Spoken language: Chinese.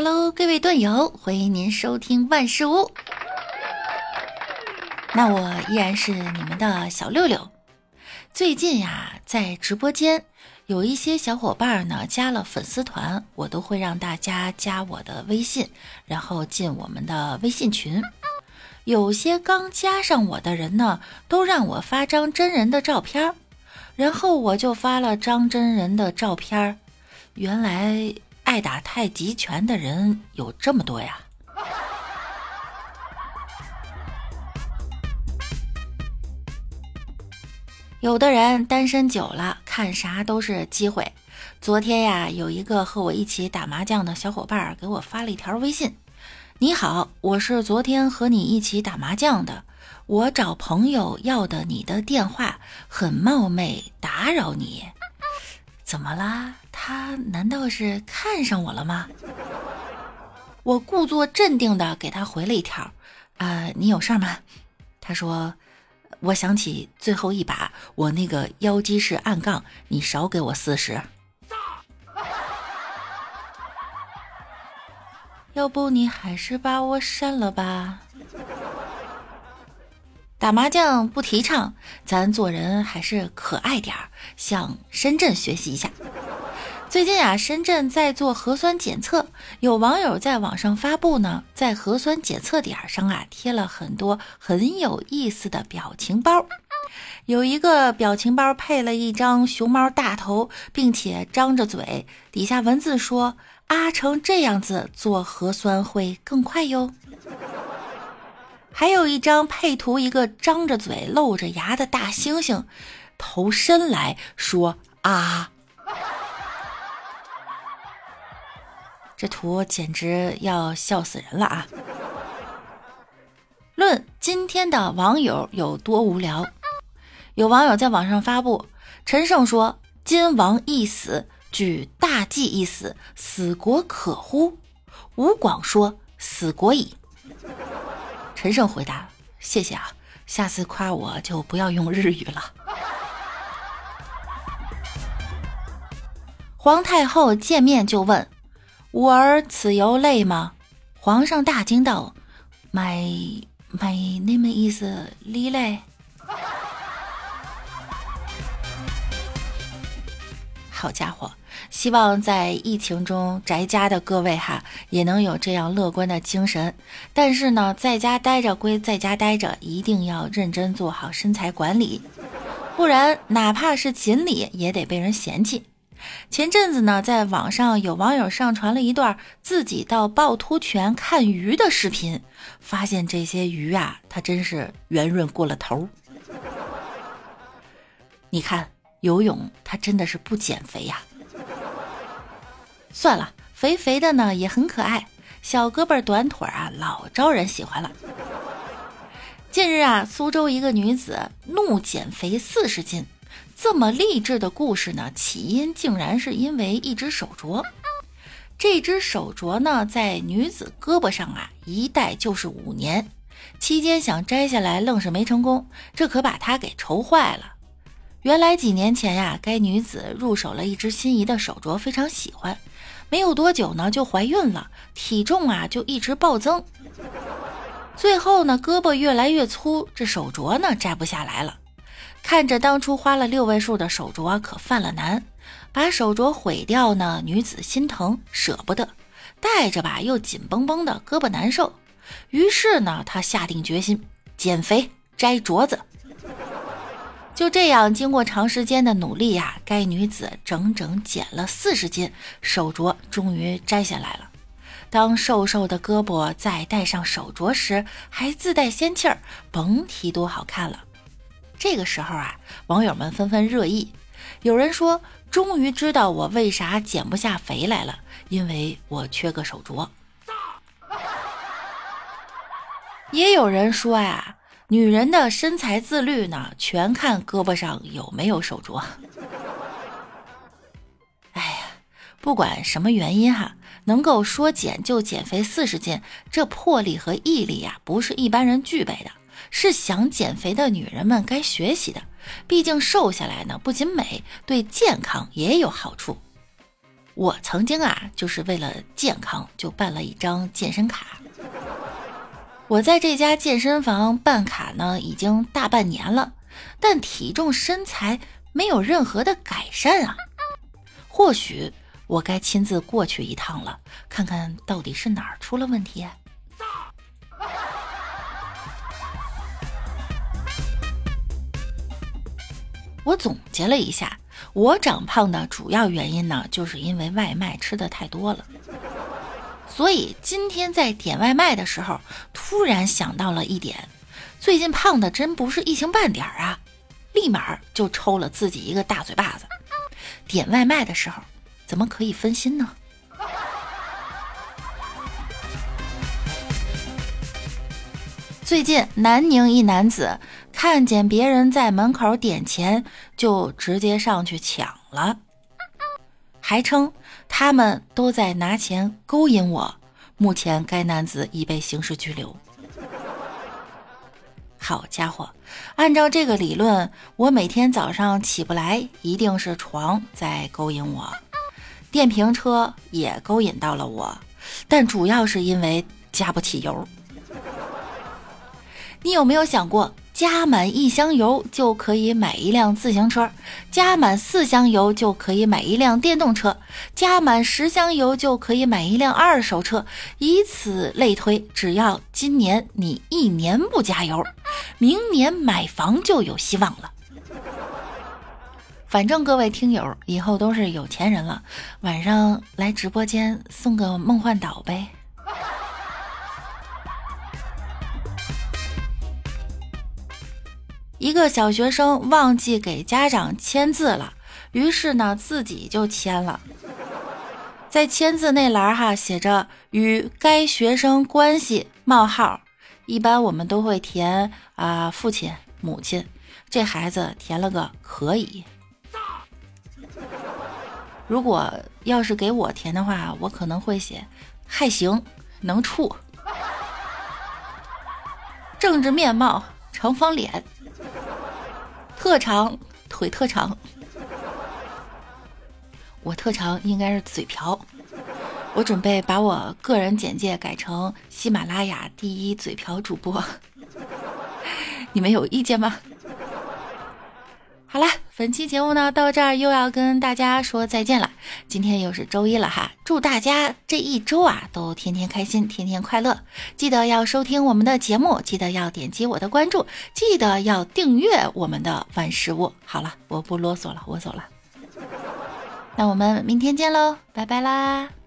Hello，各位段友，欢迎您收听万事屋。那我依然是你们的小六六。最近呀，在直播间有一些小伙伴呢加了粉丝团，我都会让大家加我的微信，然后进我们的微信群。有些刚加上我的人呢，都让我发张真人的照片，然后我就发了张真人的照片。原来。爱打太极拳的人有这么多呀！有的人单身久了，看啥都是机会。昨天呀，有一个和我一起打麻将的小伙伴给我发了一条微信：“你好，我是昨天和你一起打麻将的，我找朋友要的你的电话，很冒昧打扰你。”怎么啦？他难道是看上我了吗？我故作镇定的给他回了一条：“啊，你有事吗？”他说：“我想起最后一把，我那个腰肌式暗杠，你少给我四十。要不你还是把我删了吧。”打麻将不提倡，咱做人还是可爱点儿，向深圳学习一下。最近啊，深圳在做核酸检测，有网友在网上发布呢，在核酸检测点上啊贴了很多很有意思的表情包，有一个表情包配了一张熊猫大头，并且张着嘴，底下文字说：“啊，成这样子做核酸会更快哟。”还有一张配图，一个张着嘴、露着牙的大猩猩，头伸来说：“啊！”这图简直要笑死人了啊！论今天的网友有多无聊，有网友在网上发布：陈胜说：“今王一死，举大计一死，死国可乎？”吴广说：“死国矣。”陈胜回答：“谢谢啊，下次夸我就不要用日语了。”皇太后见面就问：“吾儿此游累吗？”皇上大惊道：“My my name is Lily。”好家伙！希望在疫情中宅家的各位哈，也能有这样乐观的精神。但是呢，在家待着归在家待着，一定要认真做好身材管理，不然哪怕是锦鲤也得被人嫌弃。前阵子呢，在网上有网友上传了一段自己到趵突泉看鱼的视频，发现这些鱼啊，它真是圆润过了头。你看游泳，它真的是不减肥呀。算了，肥肥的呢也很可爱，小胳膊短腿啊，老招人喜欢了。近日啊，苏州一个女子怒减肥四十斤，这么励志的故事呢，起因竟然是因为一只手镯。这只手镯呢，在女子胳膊上啊，一戴就是五年，期间想摘下来，愣是没成功，这可把她给愁坏了。原来几年前呀，该女子入手了一只心仪的手镯，非常喜欢。没有多久呢，就怀孕了，体重啊就一直暴增，最后呢，胳膊越来越粗，这手镯呢摘不下来了。看着当初花了六位数的手镯，可犯了难。把手镯毁掉呢，女子心疼舍不得，戴着吧又紧绷绷的，胳膊难受。于是呢，她下定决心减肥摘镯子。就这样，经过长时间的努力呀，该女子整整减了四十斤，手镯终于摘下来了。当瘦瘦的胳膊再戴上手镯时，还自带仙气儿，甭提多好看了。这个时候啊，网友们纷纷热议，有人说：“终于知道我为啥减不下肥来了，因为我缺个手镯。”也有人说呀。女人的身材自律呢，全看胳膊上有没有手镯。哎呀，不管什么原因哈，能够说减就减肥四十斤，这魄力和毅力呀，不是一般人具备的，是想减肥的女人们该学习的。毕竟瘦下来呢，不仅美，对健康也有好处。我曾经啊，就是为了健康就办了一张健身卡。我在这家健身房办卡呢，已经大半年了，但体重身材没有任何的改善啊。或许我该亲自过去一趟了，看看到底是哪儿出了问题。我总结了一下，我长胖的主要原因呢，就是因为外卖吃的太多了。所以今天在点外卖的时候，突然想到了一点，最近胖的真不是一星半点儿啊！立马就抽了自己一个大嘴巴子。点外卖的时候，怎么可以分心呢？最近南宁一男子看见别人在门口点钱，就直接上去抢了，还称他们都在拿钱勾引我。目前该男子已被刑事拘留。好家伙，按照这个理论，我每天早上起不来，一定是床在勾引我，电瓶车也勾引到了我，但主要是因为加不起油。你有没有想过，加满一箱油就可以买一辆自行车，加满四箱油就可以买一辆电动车，加满十箱油就可以买一辆二手车，以此类推。只要今年你一年不加油，明年买房就有希望了。反正各位听友以后都是有钱人了，晚上来直播间送个梦幻岛呗。一个小学生忘记给家长签字了，于是呢自己就签了。在签字那栏哈写着“与该学生关系冒号”，一般我们都会填啊父亲、母亲，这孩子填了个可以。如果要是给我填的话，我可能会写还行，能处，政治面貌长方脸。特长腿特长，我特长应该是嘴瓢。我准备把我个人简介改成喜马拉雅第一嘴瓢主播，你们有意见吗？好了，本期节目呢到这儿又要跟大家说再见了。今天又是周一了哈，祝大家这一周啊都天天开心，天天快乐。记得要收听我们的节目，记得要点击我的关注，记得要订阅我们的万事屋。好了，我不啰嗦了，我走了。那我们明天见喽，拜拜啦。